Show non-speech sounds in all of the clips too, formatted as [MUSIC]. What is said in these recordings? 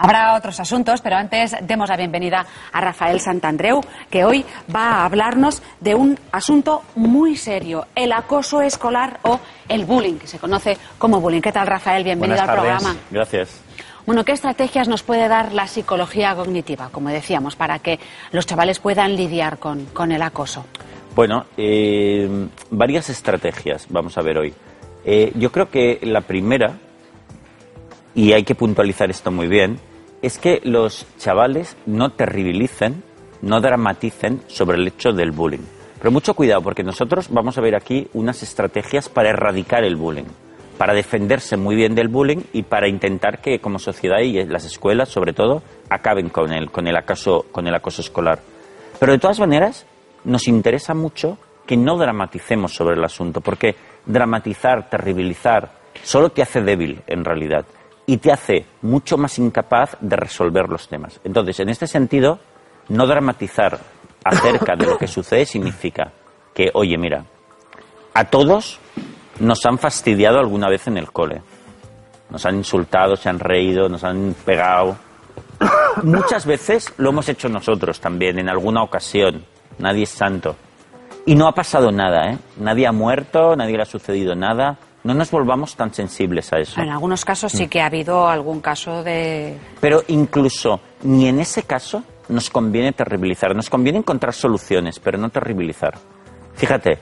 Habrá otros asuntos, pero antes demos la bienvenida a Rafael Santandreu, que hoy va a hablarnos de un asunto muy serio, el acoso escolar o el bullying, que se conoce como bullying. ¿Qué tal, Rafael? Bienvenido Buenas al tardes. programa. Gracias. Bueno, ¿qué estrategias nos puede dar la psicología cognitiva, como decíamos, para que los chavales puedan lidiar con, con el acoso? Bueno, eh, varias estrategias vamos a ver hoy. Eh, yo creo que la primera, y hay que puntualizar esto muy bien, es que los chavales no terribilicen, no dramaticen sobre el hecho del bullying. Pero mucho cuidado, porque nosotros vamos a ver aquí unas estrategias para erradicar el bullying, para defenderse muy bien del bullying y para intentar que como sociedad y las escuelas, sobre todo, acaben con el, con el, con el acoso escolar. Pero de todas maneras, nos interesa mucho que no dramaticemos sobre el asunto, porque dramatizar, terribilizar, solo te hace débil en realidad y te hace mucho más incapaz de resolver los temas. Entonces, en este sentido, no dramatizar acerca de lo que sucede significa que, oye, mira, a todos nos han fastidiado alguna vez en el cole. Nos han insultado, se han reído, nos han pegado. Muchas veces lo hemos hecho nosotros también, en alguna ocasión. Nadie es santo. Y no ha pasado nada, ¿eh? Nadie ha muerto, nadie le ha sucedido nada. No nos volvamos tan sensibles a eso. En algunos casos Mm. sí que ha habido algún caso de... Pero incluso ni en ese caso nos conviene terribilizar. Nos conviene encontrar soluciones, pero no terribilizar. Fíjate,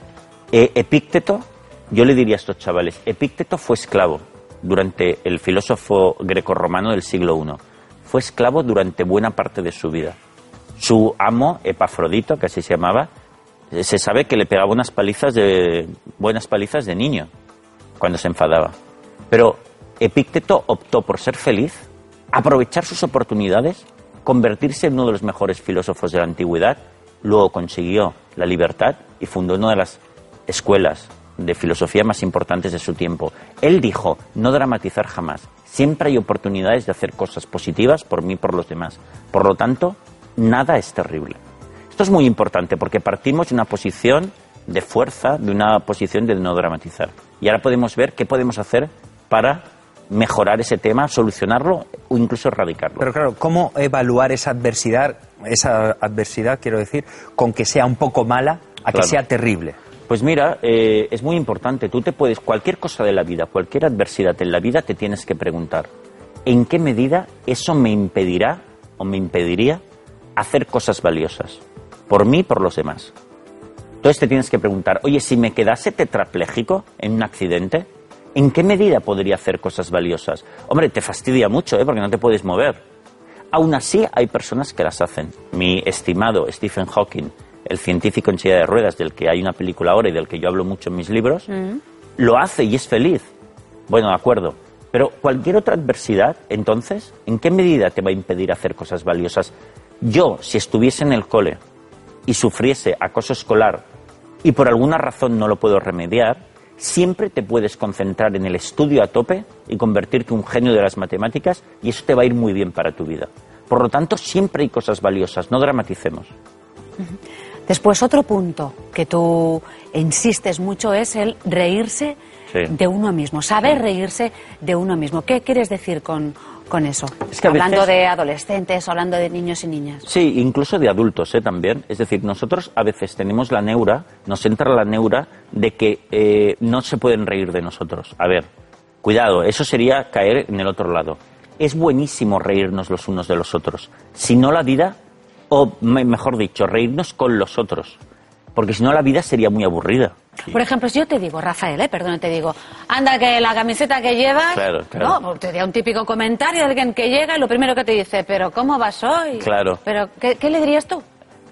eh, Epícteto, yo le diría a estos chavales, Epícteto fue esclavo durante el filósofo grecorromano del siglo I. Fue esclavo durante buena parte de su vida. Su amo, Epafrodito, que así se llamaba, se sabe que le pegaba unas palizas de, buenas palizas de niño cuando se enfadaba. Pero Epícteto optó por ser feliz, aprovechar sus oportunidades, convertirse en uno de los mejores filósofos de la antigüedad, luego consiguió la libertad y fundó una de las escuelas de filosofía más importantes de su tiempo. Él dijo, no dramatizar jamás, siempre hay oportunidades de hacer cosas positivas por mí y por los demás. Por lo tanto, nada es terrible. Esto es muy importante porque partimos de una posición de fuerza, de una posición de no dramatizar. Y ahora podemos ver qué podemos hacer para mejorar ese tema, solucionarlo o incluso erradicarlo. Pero claro, ¿cómo evaluar esa adversidad, esa adversidad, quiero decir, con que sea un poco mala a que sea terrible? Pues mira, eh, es muy importante. Tú te puedes, cualquier cosa de la vida, cualquier adversidad en la vida, te tienes que preguntar, ¿en qué medida eso me impedirá o me impediría hacer cosas valiosas? Por mí y por los demás. Entonces te tienes que preguntar, oye, si me quedase tetrapléjico en un accidente, ¿en qué medida podría hacer cosas valiosas? Hombre, te fastidia mucho, ¿eh? Porque no te puedes mover. Aún así, hay personas que las hacen. Mi estimado Stephen Hawking, el científico en silla de ruedas, del que hay una película ahora y del que yo hablo mucho en mis libros, lo hace y es feliz. Bueno, de acuerdo. Pero cualquier otra adversidad, entonces, ¿en qué medida te va a impedir hacer cosas valiosas? Yo, si estuviese en el cole y sufriese acoso escolar y por alguna razón no lo puedo remediar, siempre te puedes concentrar en el estudio a tope y convertirte en un genio de las matemáticas y eso te va a ir muy bien para tu vida. Por lo tanto, siempre hay cosas valiosas, no dramaticemos. Después, otro punto que tú insistes mucho es el reírse Sí. de uno mismo, saber reírse de uno mismo. ¿Qué quieres decir con, con eso? Es que hablando veces- de adolescentes, hablando de niños y niñas. Sí, incluso de adultos ¿eh? también. Es decir, nosotros a veces tenemos la neura, nos entra la neura de que eh, no se pueden reír de nosotros. A ver, cuidado, eso sería caer en el otro lado. Es buenísimo reírnos los unos de los otros. Si no la vida, o me- mejor dicho, reírnos con los otros. Porque si no la vida sería muy aburrida. Por ejemplo, si yo te digo, Rafael, eh, perdón, te digo, anda que la camiseta que llevas, Claro, claro. ¿no? Te da un típico comentario de alguien que llega y lo primero que te dice, pero ¿cómo vas hoy? Claro. Pero, ¿qué, qué le dirías tú?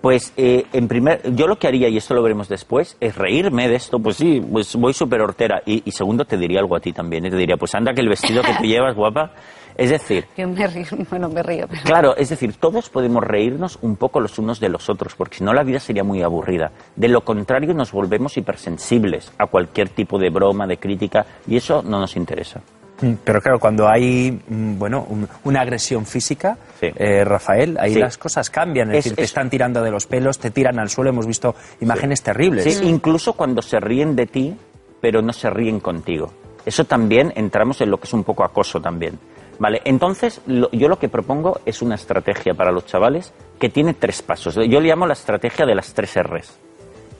Pues eh, en primer, yo lo que haría, y esto lo veremos después, es reírme de esto. Pues sí, pues voy súper hortera. Y, y segundo, te diría algo a ti también. ¿eh? Te diría, pues anda que el vestido que tú llevas, guapa. Es decir, [LAUGHS] Yo me río, bueno, me río. pero- claro, es decir, todos podemos reírnos un poco los unos de los otros, porque si no la vida sería muy aburrida. De lo contrario, nos volvemos hipersensibles a cualquier tipo de broma, de crítica, y eso no nos interesa. Mm, Pero claro, cuando hay mm, bueno un- una agresión física, Sí. eh, Rafael, ahí Sí. las cosas cambian. Es, Es- decir, te es- están tirando de los pelos, te tiran al suelo. Hemos visto imágenes terribles. Sí, incluso cuando se ríen de ti, pero no se ríen contigo. Eso también entramos en lo que es un poco acoso también. Vale, entonces lo- yo lo que propongo es una estrategia para los chavales que tiene tres pasos. Yo le llamo la estrategia de las tres R's,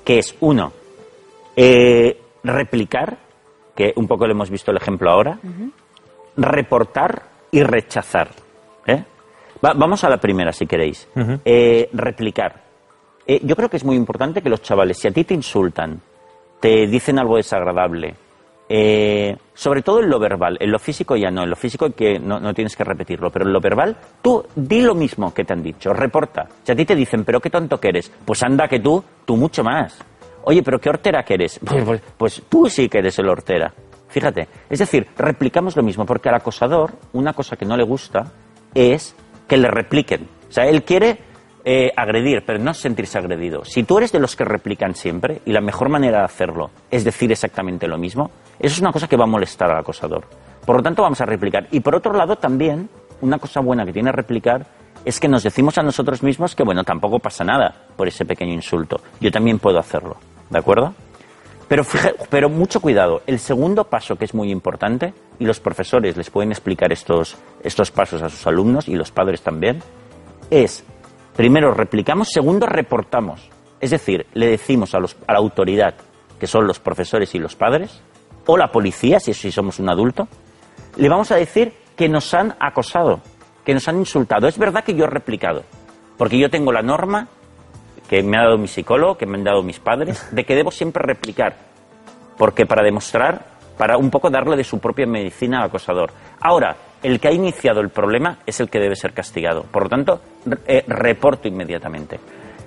que es uno, eh, replicar, que un poco le hemos visto el ejemplo ahora, reportar y rechazar. ¿eh? Va- vamos a la primera, si queréis. Eh, replicar. Eh, yo creo que es muy importante que los chavales, si a ti te insultan, te dicen algo desagradable, eh, sobre todo en lo verbal, en lo físico ya no, en lo físico que no, no tienes que repetirlo, pero en lo verbal, tú di lo mismo que te han dicho, reporta. Si a ti te dicen, pero qué tonto que eres, pues anda que tú, tú mucho más. Oye, pero qué hortera que eres, pues, pues- pues tú sí que eres el hortera. Fíjate, es decir, replicamos lo mismo, porque al acosador una cosa que no le gusta es que le repliquen. O sea, él quiere eh, agredir, pero no sentirse agredido. Si tú eres de los que replican siempre, y la mejor manera de hacerlo es decir exactamente lo mismo, eso es una cosa que va a molestar al acosador. Por lo tanto, vamos a replicar. Y por otro lado, también, una cosa buena que tiene replicar es que nos decimos a nosotros mismos que, bueno, tampoco pasa nada por ese pequeño insulto. Yo también puedo hacerlo. ¿De acuerdo? Pero, pero mucho cuidado. El segundo paso que es muy importante, y los profesores les pueden explicar estos, estos pasos a sus alumnos y los padres también, es, primero replicamos, segundo reportamos. Es decir, le decimos a, los, a la autoridad, que son los profesores y los padres, o la policía, si, si somos un adulto, le vamos a decir que nos han acosado, que nos han insultado. Es verdad que yo he replicado, porque yo tengo la norma que me ha dado mi psicólogo, que me han dado mis padres, de que debo siempre replicar, porque para demostrar, para un poco darle de su propia medicina al acosador. Ahora, el que ha iniciado el problema es el que debe ser castigado. Por lo tanto, eh, reporto inmediatamente.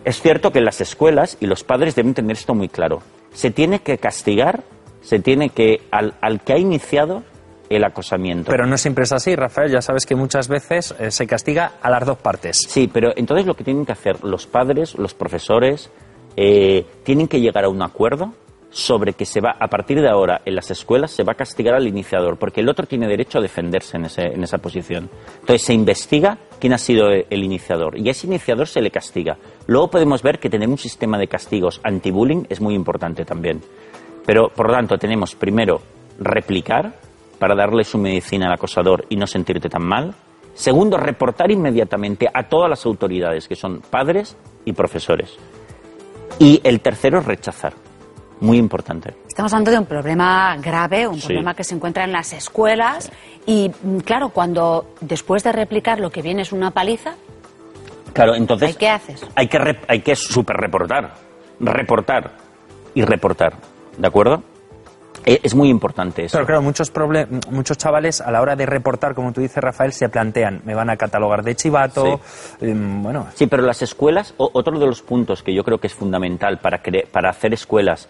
Es cierto que las escuelas, y los padres deben tener esto muy claro, se tiene que castigar, se tiene que, al, al que ha iniciado el acosamiento. Pero no siempre es así, Rafael. Ya sabes que muchas veces eh, se castiga a las dos partes. Sí, pero entonces lo que tienen que hacer los padres, los profesores, eh, tienen que llegar a un acuerdo sobre que se va, a partir de ahora, en las escuelas se va a castigar al iniciador, porque el otro tiene derecho a defenderse en, ese- en esa posición. Entonces se investiga quién ha sido el, el iniciador y a ese iniciador se le castiga. Luego podemos ver que tener un sistema de castigos anti-bullying es muy importante también. Pero, por lo tanto, tenemos primero replicar para darle su medicina al acosador y no sentirte tan mal. Segundo, reportar inmediatamente a todas las autoridades, que son padres y profesores. Y el tercero, rechazar. Muy importante. Estamos hablando de un problema grave, un Sí. problema que se encuentra en las escuelas y, mm, claro, cuando después de replicar lo que viene es una paliza, Claro, entonces... ¿Ahí qué haces? Hay que, hay que super reportar. Reportar y reportar. ¿De acuerdo? E- Es muy importante eso. Pero claro, muchos, muchos chavales a la hora de reportar, como tú dices, Rafael, se plantean, me van a catalogar de chivato, em, bueno, Sí, pero las escuelas, otro de los puntos que yo creo que es fundamental para, cre- para hacer escuelas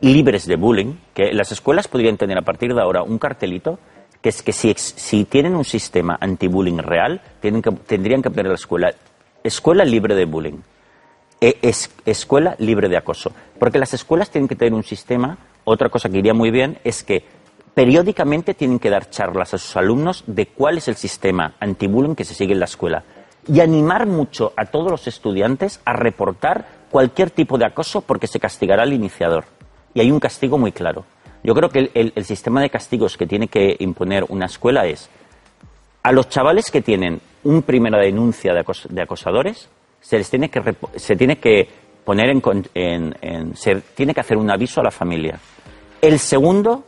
libres de bullying, que las escuelas podrían tener a partir de ahora un cartelito, que es que si, si tienen un sistema anti-bullying real, tienen que, tendrían que poner la escuela, escuela libre de bullying, e- es- escuela libre de acoso. Porque las escuelas tienen que tener un sistema, otra cosa que iría muy bien, es que periódicamente tienen que dar charlas a sus alumnos de cuál es el sistema anti-bullying que se sigue en la escuela. Y animar mucho a todos los estudiantes a reportar cualquier tipo de acoso porque se castigará al iniciador. Y hay un castigo muy claro. Yo creo que el, sistema de castigos que tiene que imponer una escuela es a los chavales que tienen una primera denuncia de, acos- de acosadores se les tiene que se tiene que poner en, en- en- se tiene que hacer un aviso a la familia. El segundo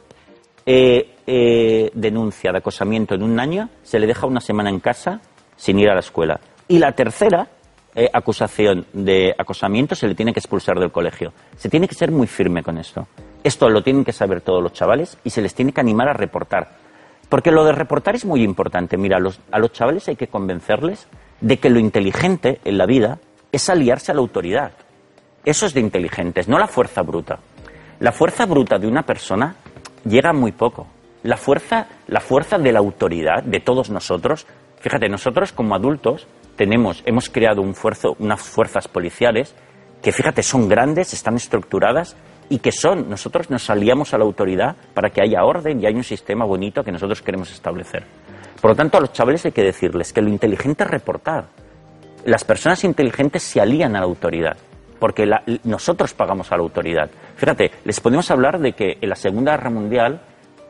eh, eh, denuncia de acosamiento en un año se le deja una semana en casa sin ir a la escuela. Y la tercera eh, acusación de acosamiento se le tiene que expulsar del colegio. Se tiene que ser muy firme con esto. Esto lo tienen que saber todos los chavales y se les tiene que animar a reportar. Porque lo de reportar es muy importante. Mira, los, a los chavales hay que convencerles de que lo inteligente en la vida es aliarse a la autoridad. Eso es de inteligentes, no la fuerza bruta. La fuerza bruta de una persona llega muy poco. La fuerza, la fuerza de la autoridad, de todos nosotros, fíjate, nosotros como adultos tenemos, hemos creado un fuerzo, unas fuerzas policiales que, fíjate, son grandes, están estructuradas y que son, nosotros nos aliamos a la autoridad para que haya orden y haya un sistema bonito que nosotros queremos establecer. Por lo tanto, a los chavales hay que decirles que lo inteligente es reportar. Las personas inteligentes se alían a la autoridad, porque la- nosotros pagamos a la autoridad. Fíjate, les podemos hablar de que en la Segunda Guerra Mundial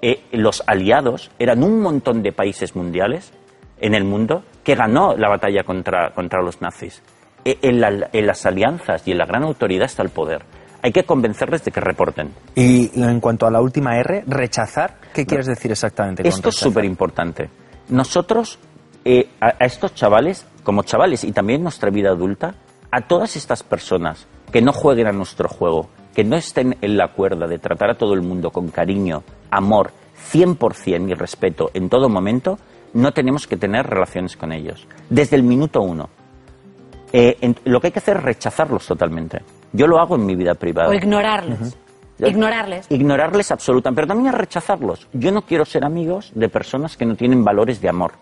eh, los aliados eran un montón de países mundiales en el mundo que ganó la batalla contra, contra los nazis. E- En, la- en las alianzas y en la gran autoridad está el poder. Hay que convencerles de que reporten. Y en cuanto a la última R, rechazar, ¿qué quieres decir exactamente con Esto es súper importante. Nosotros, eh, a, a estos chavales, como chavales y también en nuestra vida adulta, a todas estas personas que no jueguen a nuestro juego, que no estén en la cuerda de tratar a todo el mundo con cariño, amor, 100% y respeto en todo momento, no tenemos que tener relaciones con ellos. Desde el minuto uno. Eh, en- lo que hay que hacer es rechazarlos totalmente. Yo lo hago en mi vida privada. O ignorarles. Ignorarles. Ignorarles absolutamente, pero también es rechazarlos. Yo no quiero ser amigos de personas que no tienen valores de amor.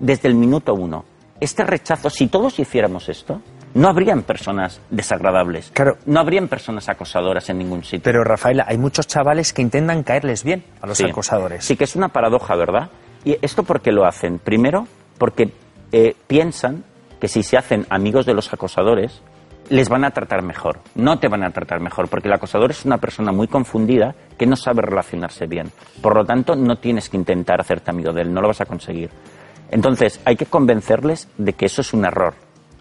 Desde el minuto uno. Este rechazo, si todos hiciéramos esto, no habrían personas desagradables. Claro. No habrían personas acosadoras en ningún sitio. Pero Rafaela, hay muchos chavales que intentan caerles bien a los Sí. acosadores. Sí, que es una paradoja, ¿verdad? ¿Y esto por qué lo hacen? Primero, porque eh, piensan que si se hacen amigos de los acosadores, les van a tratar mejor. No te van a tratar mejor, porque el acosador es una persona muy confundida que no sabe relacionarse bien. Por lo tanto, no tienes que intentar hacerte amigo de él, no lo vas a conseguir. Entonces, hay que convencerles de que eso es un error.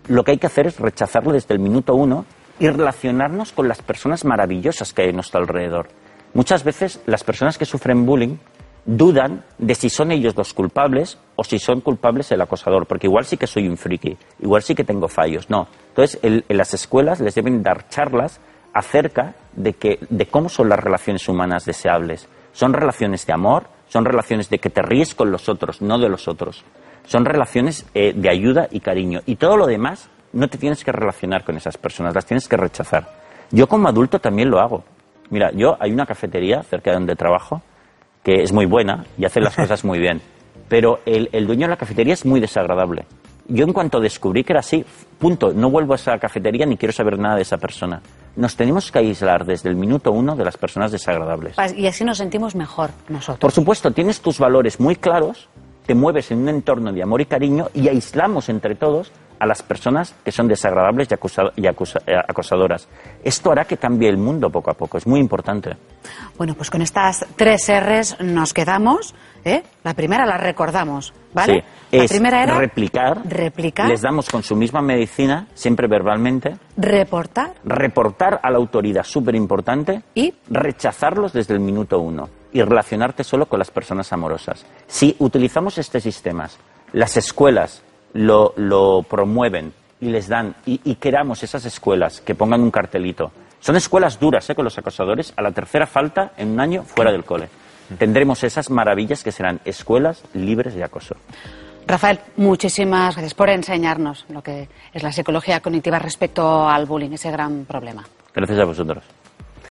Lo que hay que hacer es rechazarlo desde el minuto uno y relacionarnos con las personas maravillosas que hay a nuestro alrededor. Muchas veces las personas que sufren bullying dudan de si son ellos los culpables o si son culpables el acosador, porque igual sí que soy un friki, igual sí que tengo fallos. No. Entonces, en las escuelas les deben dar charlas acerca de, que, de cómo son las relaciones humanas deseables. Son relaciones de amor, son relaciones de que te ríes con los otros, no de los otros. Son relaciones eh, de ayuda y cariño. Y todo lo demás no te tienes que relacionar con esas personas, las tienes que rechazar. Yo como adulto también lo hago. Mira, yo hay una cafetería cerca de donde trabajo que es muy buena y hace las [LAUGHS] cosas muy bien. Pero el, el dueño de la cafetería es muy desagradable. Yo en cuanto descubrí que era así, punto, no vuelvo a esa cafetería ni quiero saber nada de esa persona. Nos tenemos que aislar desde el minuto uno de las personas desagradables. Y así nos sentimos mejor nosotros. Por supuesto, tienes tus valores muy claros, te mueves en un entorno de amor y cariño y aislamos entre todos a las personas que son desagradables y, acusa- y acusa- eh, acosadoras. Esto hará que cambie el mundo poco a poco, es muy importante. Bueno, pues con estas tres R's nos quedamos. ¿eh? La primera la recordamos, ¿vale? Sí, la es primera era replicar, replicar, les damos con su misma medicina, siempre verbalmente, reportar reportar a la autoridad, súper importante, y rechazarlos desde el minuto uno y relacionarte solo con las personas amorosas. Si utilizamos estos sistemas, las escuelas lo, lo promueven y les dan, y, y queramos esas escuelas que pongan un cartelito. Son escuelas duras ¿eh? con los acosadores, a la tercera falta en un año fuera del cole. Tendremos esas maravillas que serán escuelas libres de acoso. Rafael, muchísimas gracias por enseñarnos lo que es la psicología cognitiva respecto al bullying, ese gran problema. Gracias a vosotros.